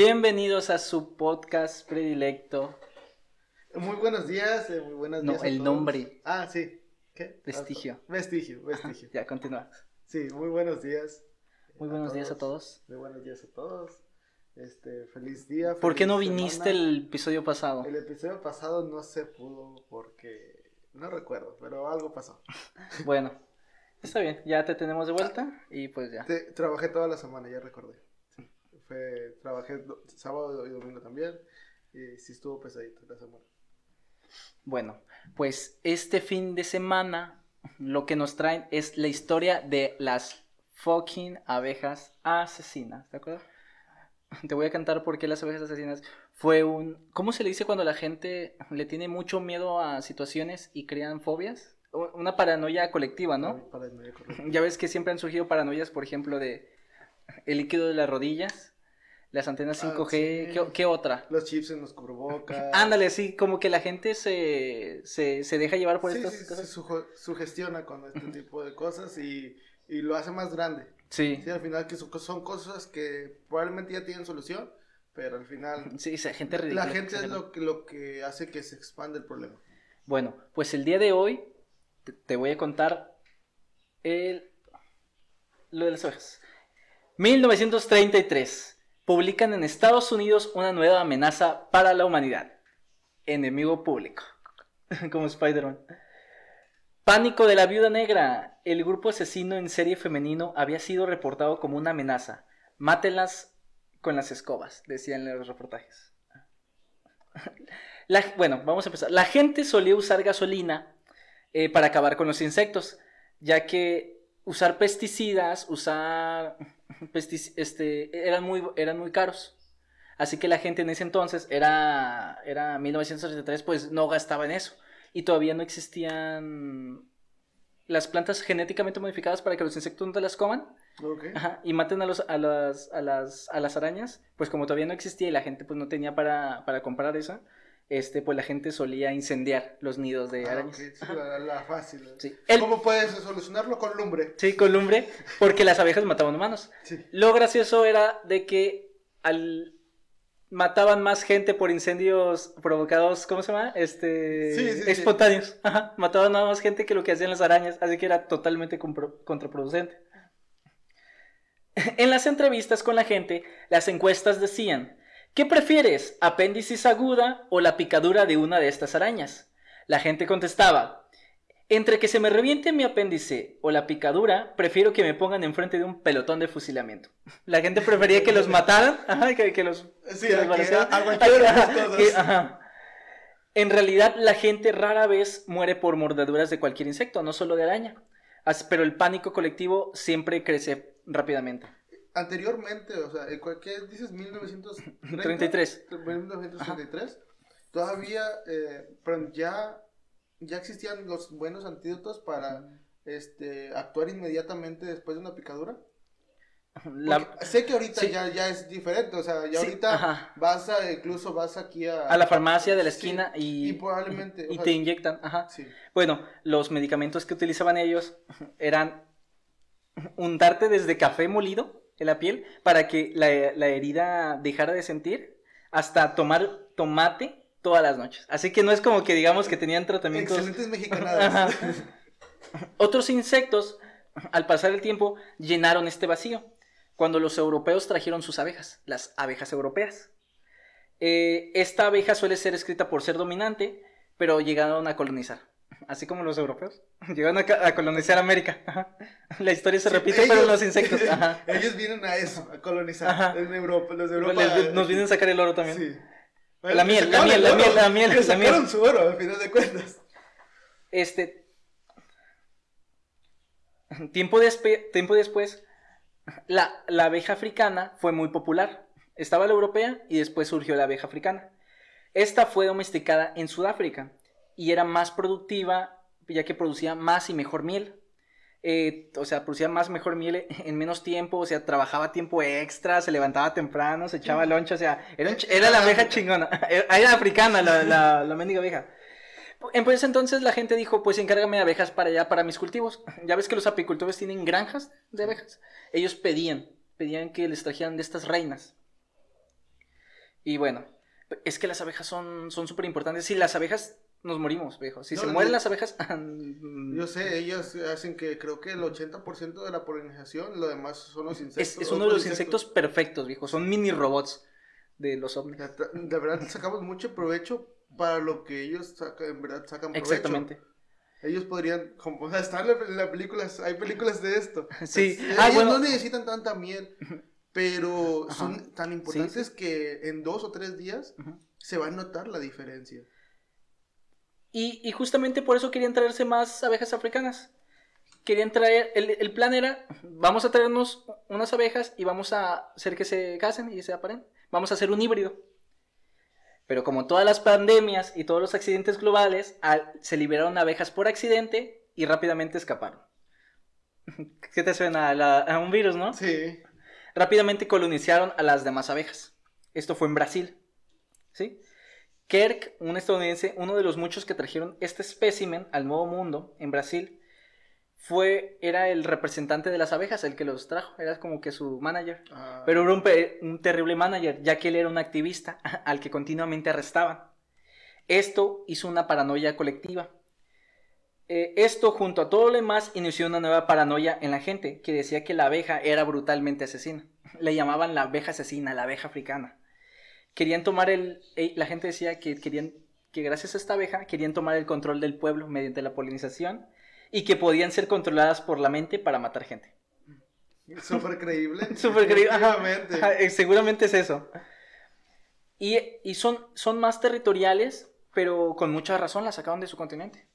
Bienvenidos a su podcast predilecto. Muy buenos días, eh, muy buenos días. No, a el todos. nombre. Ah, sí. ¿Qué? Vestigio. Ah, Vestigio, vestigio. Ya, continúa. Sí, muy buenos días. Muy buenos días a todos. Muy buenos días a todos. Este, feliz día. ¿Por qué no viniste el episodio pasado? El episodio pasado no se pudo porque no recuerdo, pero algo pasó. Bueno, está bien, ya te tenemos de vuelta y pues ya. Te- trabajé toda la semana, ya recordé. Fue, trabajé do- sábado y domingo también. Y sí estuvo pesadito la semana. Bueno, pues este fin de semana lo que nos traen es la historia de las fucking abejas asesinas, ¿de acuerdo? Te voy a cantar por qué las abejas asesinas fue un... ¿Cómo se le dice cuando la gente le tiene mucho miedo a situaciones y crean fobias? Una paranoia colectiva, ¿no? Para el medio correcto. Ya ves que siempre han surgido paranoias, por ejemplo, de el líquido de las rodillas, las antenas Ah, 5G, sí. ¿qué, qué otra? Los chips en los cubrebocas. Ándale, sí, como que la gente se, se, se deja llevar por sí, estas sí, se sujo- sugestiona con este tipo de cosas y, y lo hace más grande. Sí, Sí, al final que son, cosas que probablemente ya tienen solución, pero al final sí, gente ridícula. la gente es lo que, lo que hace que se expande el problema. Bueno, pues el día de hoy te, te voy a contar el, lo de las abejas. 1933. Publican en Estados Unidos una nueva amenaza para la humanidad. Enemigo público. Como Spider-Man. Pánico de la viuda negra. El grupo asesino en serie femenino había sido reportado como una amenaza. Mátenlas con las escobas, decían los reportajes. La- bueno, vamos a empezar. La gente solía usar gasolina eh, para acabar con los insectos, ya que usar pesticidas, usar este, eran muy, eran muy caros. Así que la gente en ese entonces, era, era 1933, pues no gastaba en eso. Y todavía no existían las plantas genéticamente modificadas para que los insectos no te las coman. Ajá, y maten a, los, a, las, a, las, a las arañas, pues como todavía no existía y la gente pues no tenía para, para comprar eso, este, pues la gente solía incendiar los nidos de Ah, arañas. sí, la, la fácil. Sí. El- ¿Cómo puedes solucionarlo con lumbre? Sí, con lumbre, porque las abejas mataban humanos. Sí. Lo gracioso era de que al mataban más gente por incendios provocados, ¿cómo se llama? Este Sí, sí, espontáneos. Ajá, mataban nada más gente que lo que hacían las arañas, así que era totalmente contraproducente. En las entrevistas con la gente, las encuestas decían, ¿qué prefieres, apéndicis aguda o la picadura de una de estas arañas? La gente contestaba, entre que se me reviente mi apéndice o la picadura, prefiero que me pongan enfrente de un pelotón de fusilamiento. La gente prefería que los mataran, ajá, que, que los... Sí, que los a que- balacearan. a cualquiera de las Ajá, cosas. que- ajá. En realidad, la gente rara vez muere por mordeduras de cualquier insecto, no solo de araña. Pero el pánico colectivo siempre crece rápidamente. Anteriormente, o sea, ¿en cuál- ¿qué dices? 1933. 33. 1933. Todavía, eh, pero ya, ya existían los buenos antídotos para este, actuar inmediatamente después de una picadura. La- sé que ahorita sí. ya, ya es diferente, o sea, ya Sí, ahorita ajá. vas a, incluso vas aquí a... a la farmacia de la Sí, esquina y, y probablemente, y sea, te inyectan. Ajá. Sí. Bueno, los medicamentos que utilizaban ellos eran untarte desde café molido en la piel para que la, la herida dejara de sentir hasta tomar tomate todas las noches. Así que no es como que digamos que tenían tratamientos. Excelentes mexicanadas. Otros insectos, al pasar el tiempo, llenaron este vacío cuando los europeos trajeron sus abejas, las abejas europeas. Eh, esta abeja suele ser escrita por ser dominante, pero llegaron a colonizar. Así como los europeos. Llegaron a, colonizar América. Ajá. La historia se Sí, repite, pero los insectos. Ajá. Ellos vienen a eso, a colonizar. Ajá. En Europa, los de Europa. Les- nos vienen a sacar el oro también. Sí. La miel, la miel, el la miel, la miel, la sacaron miel. su oro, al final de cuentas. Este. Tiempo, despe- tiempo después, la, la abeja africana fue muy popular. Estaba la europea y después surgió la abeja africana. Esta fue domesticada en Sudáfrica y era más productiva ya que producía más y mejor miel. Eh, o sea, producía más mejor miel en menos tiempo, o sea, trabajaba tiempo extra, se levantaba temprano, se echaba loncha, o sea, era, un ch- era la abeja chingona, era, africana la, la, la mendiga abeja. Pues entonces la gente dijo, pues encárgame de abejas para allá, para mis cultivos. Ya ves que los apicultores tienen granjas de abejas. Ellos pedían, pedían que les trajeran de estas reinas. Y bueno, es que las abejas son súper importantes. Si las abejas nos morimos, viejo. Si No, se no, mueren las abejas. Yo sé, ellos hacen que creo que el 80% de la polinización, lo demás son los insectos. es, uno de los insectos. insectos perfectos, viejo. Son mini robots de los ovnis. La- De verdad sacamos mucho provecho para lo que ellos sacan, en verdad sacan provecho. Exactamente. Ellos podrían, como o sea, está en la, en la película, hay películas de esto. Sí. Ellos Ah, bueno. no necesitan tanta miel, pero Ajá. son tan importantes que en dos o tres días se va a notar la diferencia. Y, y justamente por eso querían traerse más abejas africanas. Querían traer, el, el plan era, vamos a traernos unas abejas y vamos a hacer que se casen y se aparen. Vamos a hacer un híbrido. Pero como todas las pandemias y todos los accidentes globales, al- se liberaron abejas por accidente y rápidamente escaparon. ¿Qué te suena? A, la- a un virus, ¿no? Sí. rápidamente colonizaron a las demás abejas. Esto fue en Brasil. ¿Sí? Kirk, un estadounidense, uno de los muchos que trajeron este espécimen al Nuevo Mundo en Brasil, fue, era el representante de las abejas, el que los trajo, era como que su manager. Ah, Pero era un, terrible manager, ya que él era un activista al que continuamente arrestaban. Esto hizo una paranoia colectiva. Eh, esto, junto a todo lo demás, inició una nueva paranoia en la gente, que decía que la abeja era brutalmente asesina. Le llamaban la abeja asesina, la abeja africana. Querían tomar el... eh, La gente decía que querían que gracias a esta abeja querían tomar el control del pueblo mediante la polinización y que podían ser controladas por la mente para matar gente. Súper creíble. Súper creíble. Ajá, Efectivamente. ajá, eh, seguramente es eso. Y, y son, son más territoriales, pero con mucha razón las sacaron de su continente.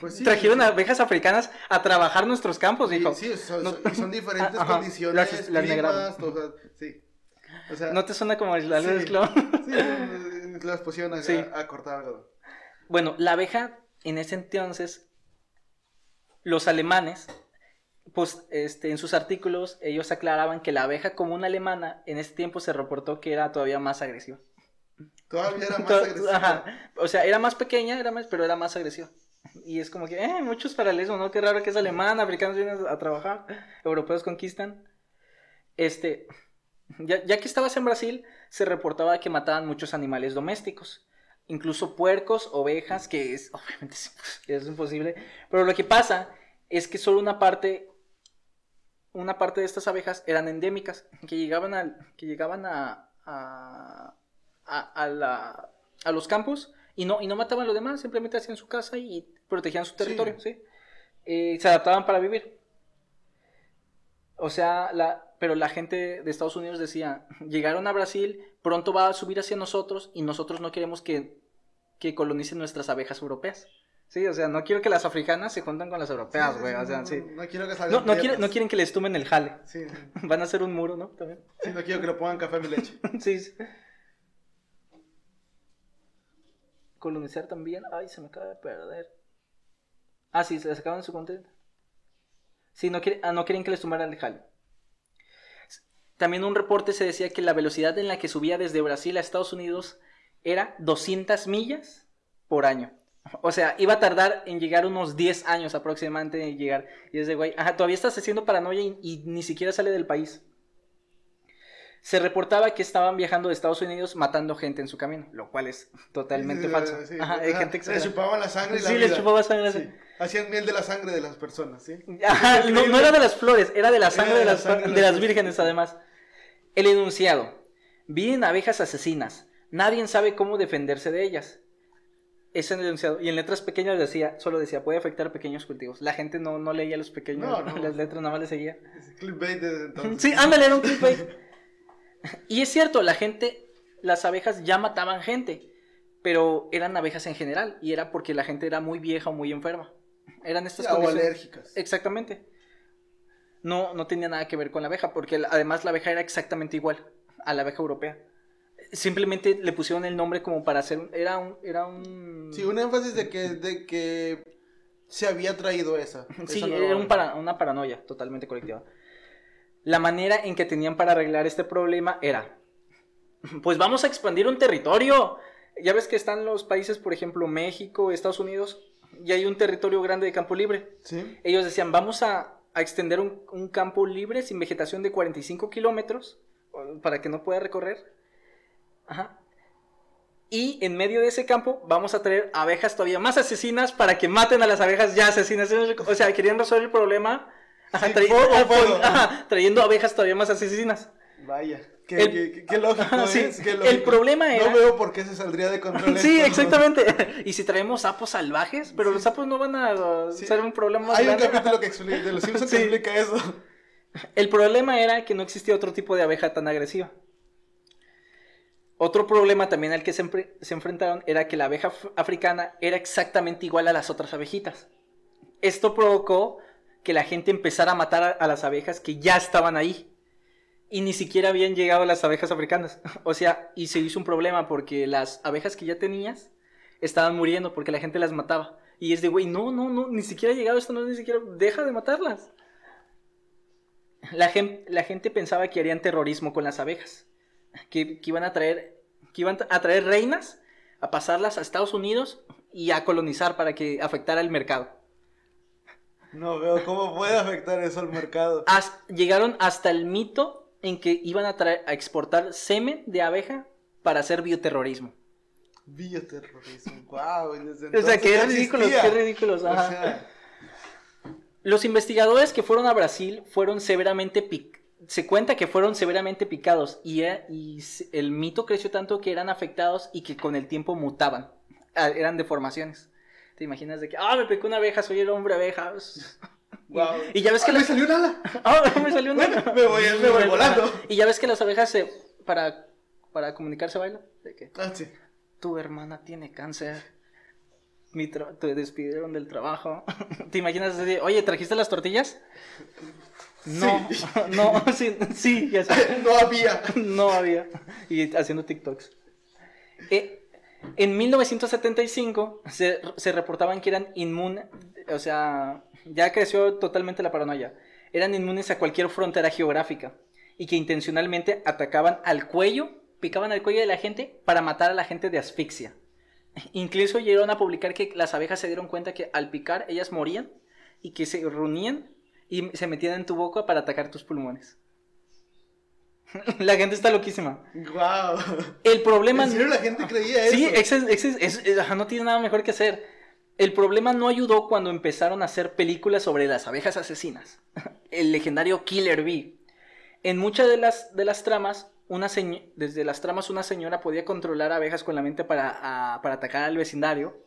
Pues sí, Trajeron sí. abejas africanas a trabajar nuestros campos, Sí, dijo. sí, son, No- son- diferentes Ajá, condiciones, las- las climas, o sea, sí. O sea, ¿No te suena como el Sí. esclavo? sí, las pusieron a, Sí. a, cortar algodón. Bueno, la abeja en ese entonces, los alemanes, pues este, en sus artículos, ellos aclaraban que la abeja común alemana en ese tiempo se reportó que era todavía más agresiva. Todavía era más agresiva. ajá. O sea, era más pequeña, era más, pero era más agresiva. Y es como que, eh, muchos paralelismos, ¿no? Qué raro que es alemán, africanos vienen a trabajar, europeos conquistan. Este, ya, ya que estabas en Brasil, se reportaba que mataban muchos animales domésticos, incluso puercos, ovejas, que es, obviamente, es, es imposible. Pero lo que pasa es que solo una parte, una parte de estas abejas eran endémicas, que llegaban, al, que llegaban a, a, a, a la- a los campos y no, y no mataban a los demás, simplemente hacían su casa y protegían su territorio, ¿sí? Eh, se adaptaban para vivir. O sea, la, pero la gente de Estados Unidos decía, llegaron a Brasil, pronto va a subir hacia nosotros y nosotros no queremos que, que colonicen nuestras abejas europeas. Sí, o sea, no quiero que las africanas se junten con las europeas, güey. sí, o sea, no, sí. No quiero que No, salgan no, quiere- piedras. no quieren que les tumen el jale. Sí. Van a hacer un muro, ¿no? También. Sí, no quiero que le pongan café a mi leche. Sí, sí. Colonizar también. Ay, se me acaba de perder. Ah, sí, se les acaban su contenido. Sí, no, quiere- ah, no quieren que les tomaran el jale. También un reporte se decía que la velocidad en la que subía desde Brasil a Estados Unidos era 200 millas por año. O sea, iba a tardar en llegar unos 10 años aproximadamente en llegar. Y es de, güey, ajá, todavía estás haciendo paranoia y, y ni siquiera sale del país. Se reportaba que estaban viajando de Estados Unidos matando gente en su camino, lo cual es totalmente Sí, falso. sí, Ajá, hay gente chupaban la sangre y la Sí, les vida. chupaba sangre. Sí, Hacían miel de la sangre de las personas, ¿sí? Ajá, no, no era de las flores, era de la sangre de de la las, sangre de de las las vírgenes además. El enunciado. Vienen abejas asesinas. Nadie sabe cómo defenderse de ellas. Ese es el enunciado. Y en letras pequeñas decía, solo decía, puede afectar a pequeños cultivos. La gente no, no leía los pequeños, No, no. las letras nada más le seguía. Es clickbait desde entonces. Sí, ándale, era un clickbait. Y es cierto, la gente, las abejas ya mataban gente, pero eran abejas en general, y era porque la gente era muy vieja o muy enferma. Eran estas o alérgicas. Exactamente. No, no tenía nada que ver con la abeja, porque además la abeja era exactamente igual a la abeja europea. Simplemente le pusieron el nombre como para hacer, un- era un, era un, Sí, un énfasis de que, de que se había traído esa. Sí, esa era un para- una paranoia totalmente colectiva. La manera en que tenían para arreglar este problema era, pues vamos a expandir un territorio. Ya ves que están los países, por ejemplo, México, Estados Unidos, y hay un territorio grande de campo libre. Sí. Ellos decían, vamos a, a extender un, un campo libre sin vegetación de 45 kilómetros para que no pueda recorrer. Ajá. Y en medio de ese campo vamos a traer abejas todavía más asesinas para que maten a las abejas ya asesinas. O sea, querían resolver el problema ajá, Sí, tra- fuego, ajá, fuego. ajá, trayendo abejas todavía más asesinas. Vaya. Qué, El- qué- qué- qué lógico sí. es, qué El problema era- No veo por qué se saldría de control Sí, esto. exactamente. Y si traemos sapos salvajes, pero los sapos no van a Sí. ser un problema más Hay un grande. capítulo que explica, de los Simpsons que explica eso. El problema era que no existía otro tipo de abeja tan agresiva. Otro problema también al que se, se enfrentaron era que la abeja af- africana era exactamente igual a las otras abejitas. Esto provocó que la gente empezara a matar a, a las abejas que ya estaban ahí. Y ni siquiera habían llegado las abejas africanas. O sea, y se hizo un problema porque las abejas que ya tenías estaban muriendo porque la gente las mataba. Y es de, güey, no, no, no, ni siquiera ha llegado esto, no, ni siquiera, deja de matarlas. La, gen- la gente pensaba que harían terrorismo con las abejas, que, que iban a traer, que iban a traer reinas, a pasarlas a Estados Unidos y a colonizar para que afectara el mercado. No veo cómo puede afectar eso al mercado. Llegaron hasta el mito en que iban a exportar semen de abeja para hacer bioterrorismo. Bioterrorismo. Wow. Desde O sea, qué ridículos, qué ridículos. O ajá. sea, Los investigadores que fueron a Brasil fueron severamente pic- se cuenta que fueron severamente picados y, s- el mito creció tanto que eran afectados y que con el tiempo mutaban. Eran deformaciones. ¿Te imaginas de que, ah, me picó una abeja, soy el hombre abeja? wow. Y ya ves que ¡Ah, me las- salió un ala! Ah, me salió. Bueno, me voy- me voy volando. Y ya ves que las abejas se para para comunicarse bailan. De que Ah, sí. tu hermana tiene cáncer. Mi tra- te despidieron del trabajo. ¿Te imaginas así? Oye, ¿trajiste las tortillas? No, Sí. no, sí, sí, ya sé. No había. No había. Y haciendo TikToks. Eh, en 1975 se, se reportaban que eran inmunes, o sea, ya creció totalmente la paranoia. Eran inmunes a cualquier frontera geográfica y que intencionalmente atacaban al cuello, picaban al cuello de la gente para matar a la gente de asfixia. Incluso llegaron a publicar que las abejas se dieron cuenta que al picar ellas morían y que se reunían y se metían en tu boca para atacar tus pulmones. La gente está loquísima. Wow. El problema ¿En serio la gente creía eso? Sí, es- es- es- no tiene nada mejor que hacer. El problema no ayudó cuando empezaron a hacer películas sobre las abejas asesinas. El legendario Killer Bee. En muchas de las, de las tramas, una desde las tramas una señora podía controlar abejas con la mente para, para atacar al vecindario.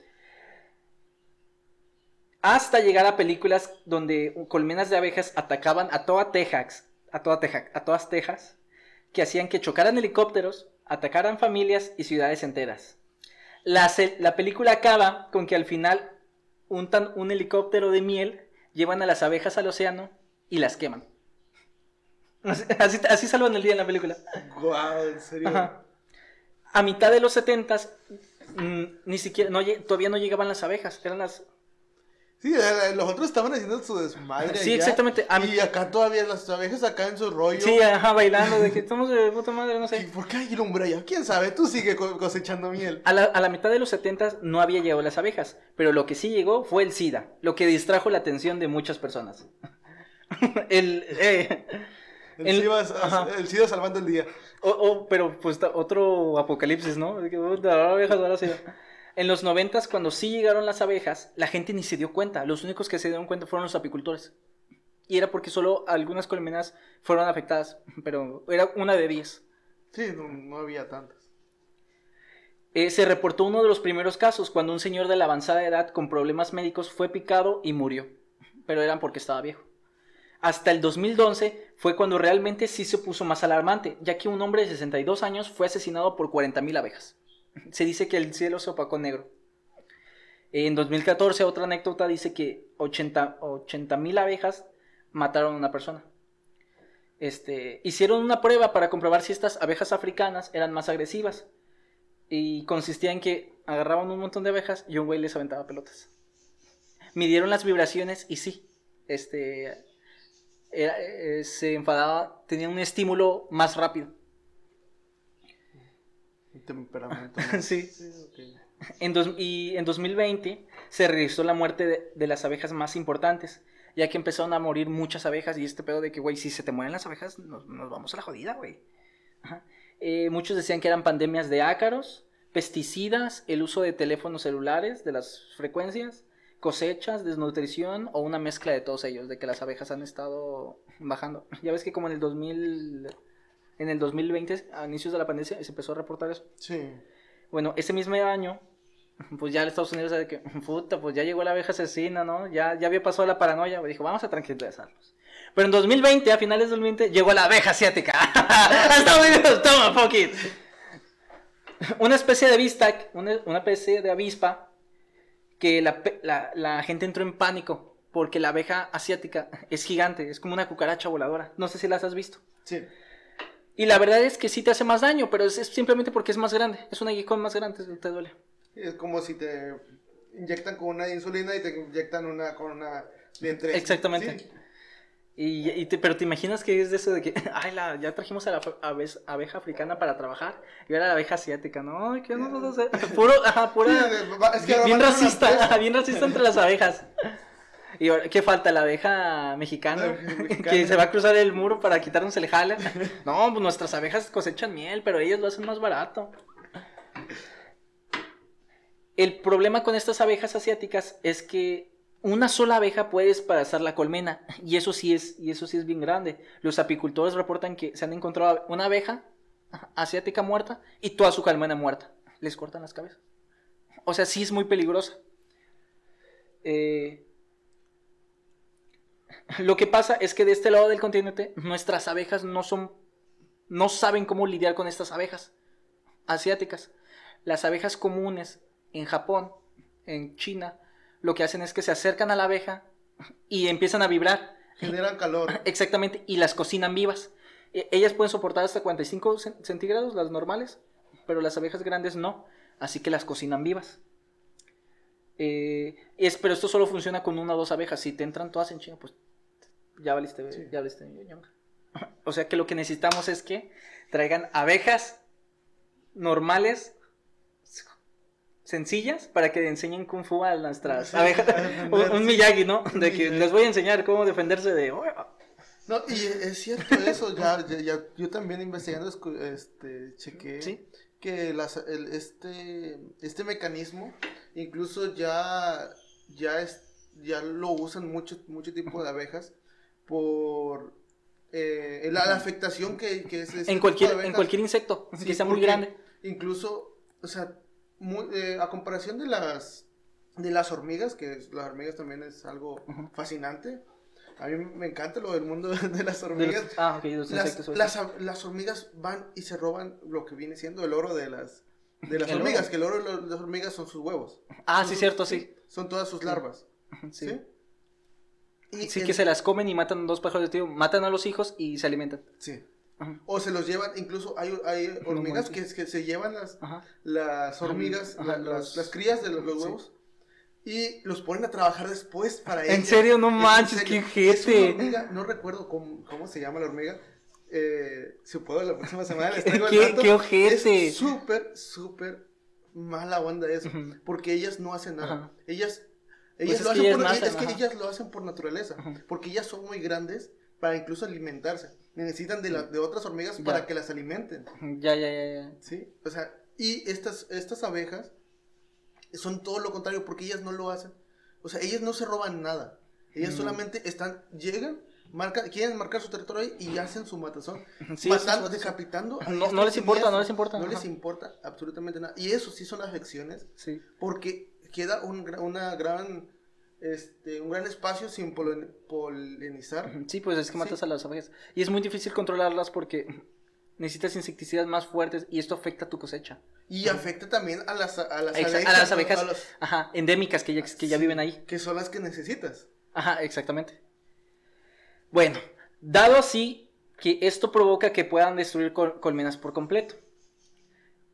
Hasta llegar a películas donde colmenas de abejas atacaban a toda Texas, a toda Texas, a todas Texas, que hacían que chocaran helicópteros, atacaran familias y ciudades enteras. La, la película acaba con que al final untan un helicóptero de miel, llevan a las abejas al océano y las queman. Así, así, salvan el día en la película. Wow, en serio. Ajá. A mitad de los setentas, ni siquiera, no, todavía no llegaban las abejas, eran las... Sí, eh, los otros estaban haciendo su desmadre. Sí, allá, exactamente. A mí- Y acá todavía las abejas acá en su rollo. Sí, ajá, bailando, de que estamos de puta madre, no ¿Y sé. ¿Por qué hay lumbre allá? ¿Quién sabe? Tú sigue co- cosechando miel. A la, a la mitad de los 70 no había llegado las abejas, pero lo que sí llegó fue el SIDA, lo que distrajo la atención de muchas personas. el, eh, El, El- SIDA, el SIDA salvando el día. o- o- pero pues otro apocalipsis, ¿no? De que, abejas, ahora SIDA. En los 90 cuando sí llegaron las abejas, la gente ni se dio cuenta. Los únicos que se dieron cuenta fueron los apicultores. Y era porque solo algunas colmenas fueron afectadas, pero era una de 10. Sí, no, no había tantas. Eh, se reportó uno de los primeros casos cuando un señor de la avanzada edad con problemas médicos fue picado y murió, pero eran porque estaba viejo. Hasta el 2011 fue cuando realmente sí se puso más alarmante, ya que un hombre de 62 años fue asesinado por 40.000 abejas. Se dice que el cielo se opacó negro. En 2014 otra anécdota dice que 80 mil abejas mataron a una persona. Este, hicieron una prueba para comprobar si estas abejas africanas eran más agresivas. Y consistía en que agarraban un montón de abejas y un güey les aventaba pelotas. Midieron las vibraciones y sí, este, eh, se enfadaba, tenía un estímulo más rápido. Temperamento. ¿no? Sí. En dos- y en 2020 se registró la muerte de, de las abejas más importantes, ya que empezaron a morir muchas abejas y este pedo de que, güey, si se te mueren las abejas, nos, nos vamos a la jodida, güey. Eh, muchos decían que eran pandemias de ácaros, pesticidas, el uso de teléfonos celulares, de las frecuencias, cosechas, desnutrición o una mezcla de todos ellos, de que las abejas han estado bajando. Ya ves que como en el 2000, en el 2020, a inicios de la pandemia, se empezó a reportar eso. Sí. Bueno, ese mismo año, pues ya Estados Unidos de que, puta, pues ya llegó la abeja asesina, ¿no? Ya, ya había pasado la paranoia, dijo, vamos a tranquilizarlos. Pero en 2020, a finales de 2020, llegó la abeja asiática. Estados Unidos, toma, fuck it. Una especie de avispa, una, una especie de avispa, que la, la- la gente entró en pánico, porque la abeja asiática es gigante, es como una cucaracha voladora. No sé si las has visto. Sí. Y la verdad es que sí te hace más daño, pero es, es simplemente porque es más grande. Es un aguijón más grande, te- duele. Es como si te inyectan con una insulina y te inyectan una con una tres. Exactamente. Sí. Y, y te- pero te imaginas que es de eso de que, ay, la, ya trajimos a la abe- abeja africana para trabajar y ahora la abeja asiática, ¿no? ¿Qué nos vas a hacer? Puro, ajá, pura, Es que bien, una racista, bien racista entre las abejas. Y ¿qué falta? La abeja mexicana, La abeja mexicana. que se va a cruzar el muro para quitarnos el jale. No, pues nuestras abejas cosechan miel, pero ellas lo hacen más barato. El problema con estas abejas asiáticas es que una sola abeja puede desplazar la colmena y eso sí es y eso sí es bien grande. Los apicultores reportan que se han encontrado una abeja asiática muerta y toda su colmena muerta. Les cortan las cabezas. O sea, sí es muy peligrosa. Eh, lo que pasa es que de este lado del continente nuestras abejas no son no saben cómo lidiar con estas abejas asiáticas. Las abejas comunes en Japón, en China, lo que hacen es que se acercan a la abeja y empiezan a vibrar. Generan calor. Exactamente, y las cocinan vivas. E- Ellas pueden soportar hasta 45 cen- centígrados, las normales, pero las abejas grandes no, así que las cocinan vivas. Eh, es, pero esto solo funciona con una o dos abejas. Si te entran todas en chinga, pues ya valiste, Sí. ya valiste. O sea que lo que necesitamos es que traigan abejas normales, sencillas, para que enseñen Kung Fu a nuestras Sí, abejas. un, un Miyagi, ¿no? De que les voy a enseñar cómo defenderse de... "Oh, No, y es cierto eso, ya, ya, ya- yo también investigando este, chequé Sí. que las, el- este, este mecanismo incluso ya, ya, es, ya lo usan mucho, mucho tipo de abejas por eh, la, la afectación que, que es este en cualquier, en cualquier insecto Sí, que sea muy grande. Incluso, o sea, muy- eh, a comparación de las, de las hormigas, que es- las hormigas también es algo fascinante. A mí me encanta lo del mundo de las De hormigas. los- ah, los Las, insectos. las, las hormigas van y se roban lo que viene siendo el oro de las, de las ¿El hormigas, oro? que el oro de las hormigas son sus huevos. ah, Son sí, sus- cierto, sí. Son todas sus larvas. Sí, ¿Sí? Y Sí, en- que se las comen y matan dos pájaros de tiro. Matan a los hijos y se alimentan. sí. Ajá. O se los llevan, incluso hay, hay hormigas que, que se llevan las, Ajá. las hormigas, Ajá, la- las, los- las crías de los, los sí. huevos, y los ponen a trabajar después para ¿En ellas. serio? No En manches, serio. qué ojete. hormiga, no recuerdo cómo, cómo se llama la hormiga. Eh, si puedo, la próxima semana les ¿Qué- traigo el qué- dato. qué ojete? Es súper, súper mala onda eso. Porque ellas no hacen nada. Ajá. Ellas, Pues lo hacen por, es que ellas lo hacen por naturaleza. Porque ellas son muy grandes para incluso alimentarse. Necesitan de, la- de otras hormigas Ya. para que las alimenten. Ya, ya, ya, ya. ¿Sí? O sea, y estas, estas abejas son todo lo contrario porque ellas no lo hacen. O sea, ellas no se roban nada. Ellas Mm. solamente están, llegan, marcan, quieren marcar su territorio ahí y hacen su matazón. Sí, matando, eso es- decapitando. No- no les importa, no les importa, No ajá. les importa absolutamente nada. Y eso sí son afecciones Sí. porque queda un, una gran, este, un gran espacio sin polinizar. Sí, pues es que matas Sí. a las abejas. Y es muy difícil controlarlas porque necesitas insecticidas más fuertes y esto afecta tu cosecha. Y afecta también a las, a las Exa- abejas. a las abejas a los- Ajá, endémicas que ya, que ya Sí, viven ahí. Que son las que necesitas. Ajá, exactamente. Bueno, dado así que esto provoca que puedan destruir col- colmenas por completo.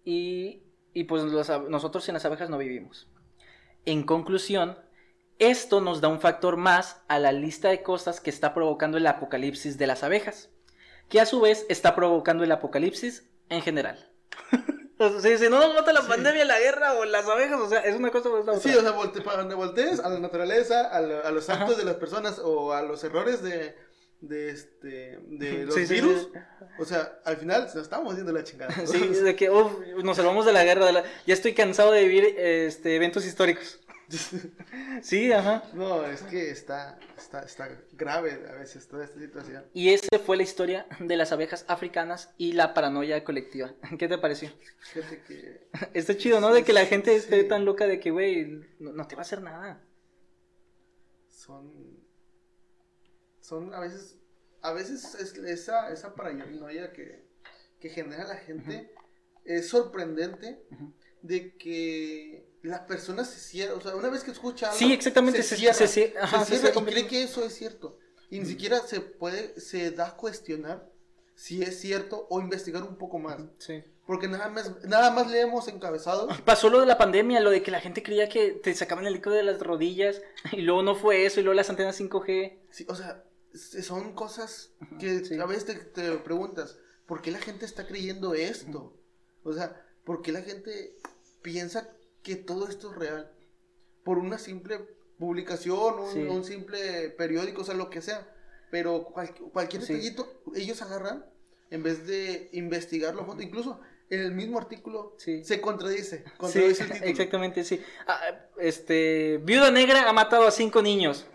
Y, y pues los nosotros sin las abejas no vivimos. En conclusión, esto nos da un factor más a la lista de cosas que está provocando el apocalipsis de las abejas, que a su vez está provocando el apocalipsis en general. O sea, si no nos mata la Sí. pandemia, la guerra o las abejas, o sea, es una cosa o es la otra. Sí, o sea, volte- para donde voltees, a la naturaleza, a, la- a los actos Ajá. de las personas o a los errores de, de este de los Sí, virus. sí. O sea, al final nos estamos yendo la chingada. Sí, de que uf, nos salvamos de la guerra. de la- Ya estoy cansado de vivir este, eventos históricos. Sí, ajá. No, es que está, está, está grave a veces toda esta situación. Y esa fue la historia de las abejas africanas y la paranoia colectiva. ¿Qué te pareció? Fíjate que Está chido, ¿no? De que la gente esté tan loca de que, güey, no, no te va a hacer nada. son, son a veces, a veces es- esa, esa paranoia que, que genera la gente es sorprendente Ujú. de que la persona se cierra, o sea, una vez que escucha algo, Sí, exactamente, se- cierra, se cier- ajá, se se cierra y cree que eso es cierto. Y ni siquiera se puede, se da a cuestionar si es cierto o investigar un poco más. Sí. Porque nada más, nada más leemos encabezados. Pasó lo de la pandemia, lo de que la gente creía que te sacaban el líquido de las rodillas y luego no fue eso y luego las antenas 5G. Sí, o sea, son cosas que sí. a veces te, te preguntas, ¿por qué la gente está creyendo esto? O sea, ¿por qué la gente piensa que todo esto es real? Por una simple publicación, un, Sí. un simple periódico, o sea, lo que sea. Pero cual- cualquier Sí. detallito, ellos agarran en vez de investigarlo a fondo. Incluso en el mismo artículo Sí. se contradice. Contradice el título. exactamente, sí. Ah, este, Viuda Negra ha matado a cinco niños.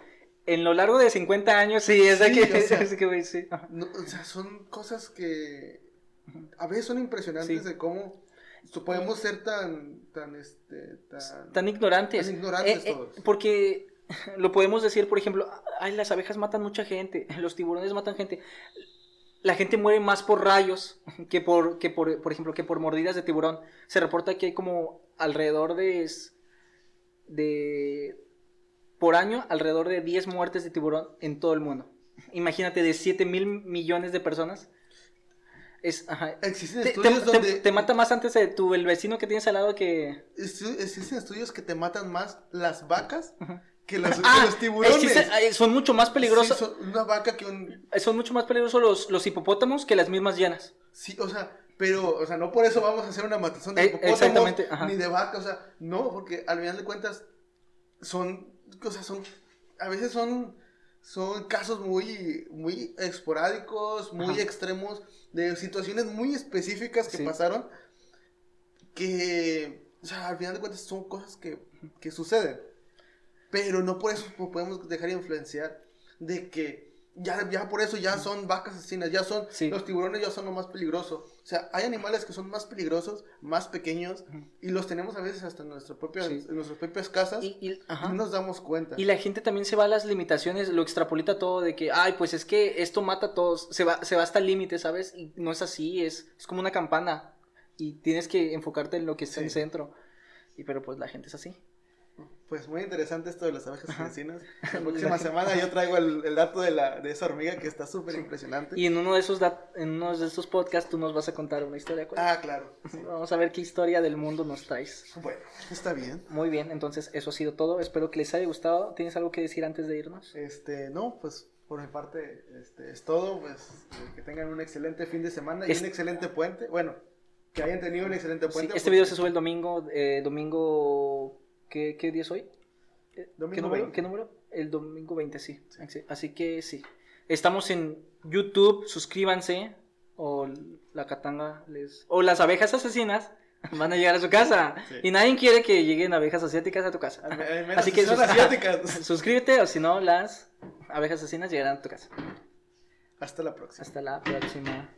En lo largo de 50 años, sí, es de Sí, que, o sea, es que, sí. No, o sea, son cosas que a veces son impresionantes Sí. de cómo podemos ser tan, tan, este, tan, Tan ignorantes. Tan ignorantes Eh, eh, todos. porque lo podemos decir, por ejemplo, ay, las abejas matan mucha gente, los tiburones matan gente. La gente muere más por rayos que por, que por, por ejemplo, que por mordidas de tiburón. Se reporta que hay como alrededor de por año, alrededor de 10 muertes de tiburón en todo el mundo. Imagínate, de 7 mil millones de personas. Es, ajá. Existen Te, te- estudios te- donde te mata más antes de tu, el vecino que tienes al lado que... existen estudios que te matan más las vacas Ujú. que, las- que Ah, los tiburones. son mucho más peligrosos. Sí, son una vaca que un son mucho más peligrosos los, los hipopótamos que las mismas llanas. sí, o sea, pero o sea, no por eso vamos a hacer una matazón de Eh, hipopótamos ni de vaca, o sea, no, porque al final de cuentas son o sea, son a veces son son casos muy muy esporádicos, muy Ajá. extremos de situaciones muy específicas que Sí. pasaron que o sea, al final de cuentas son cosas que, que suceden. Pero no por eso po- podemos dejar de influenciar de que ya, ya por eso ya son vacas asesinas, ya son Sí. los tiburones ya son lo más peligroso. O sea, hay animales que son más peligrosos, más pequeños y los tenemos a veces hasta en, nuestra propia, Sí. en nuestras propias casas y, Y, nos damos cuenta. Y la gente también se va a las limitaciones, lo extrapolita todo de que, ay, pues es que esto mata a todos, se va, se va hasta el límite, ¿sabes? Y no es así, es, es como una campana y tienes que enfocarte en lo que está en Sí. centro. Y pero pues la gente es así. Pues muy interesante esto de las abejas asesinas. La próxima semana yo traigo el, el dato de, la, de esa hormiga que está súper impresionante. Y en uno de esos dat- en uno de estos podcasts tú nos vas a contar una historia. ¿cuál? Ah, claro. sí. Vamos a ver qué historia del mundo nos traes. Bueno, está bien. Muy bien, entonces eso ha sido todo. Espero que les haya gustado. ¿Tienes algo que decir antes de irnos? Este, no, pues por mi parte este, es todo. Pues eh, que tengan un excelente fin de semana y Es- un excelente puente. Bueno, que hayan tenido un excelente Sí, puente. este video se sube el domingo, eh, domingo, ¿qué, qué día es hoy? Eh, Domingo ¿Qué número? 20. ¿Qué número? El domingo 20, sí. Así- Así que sí. Estamos en YouTube, suscríbanse. O la catanga les... O las abejas asesinas van a llegar a su casa. Sí. Y nadie quiere que lleguen abejas asiáticas a tu casa. Así que sus- asiáticas. suscríbete o si no, las abejas asesinas llegarán a tu casa. Hasta la próxima. Hasta la próxima.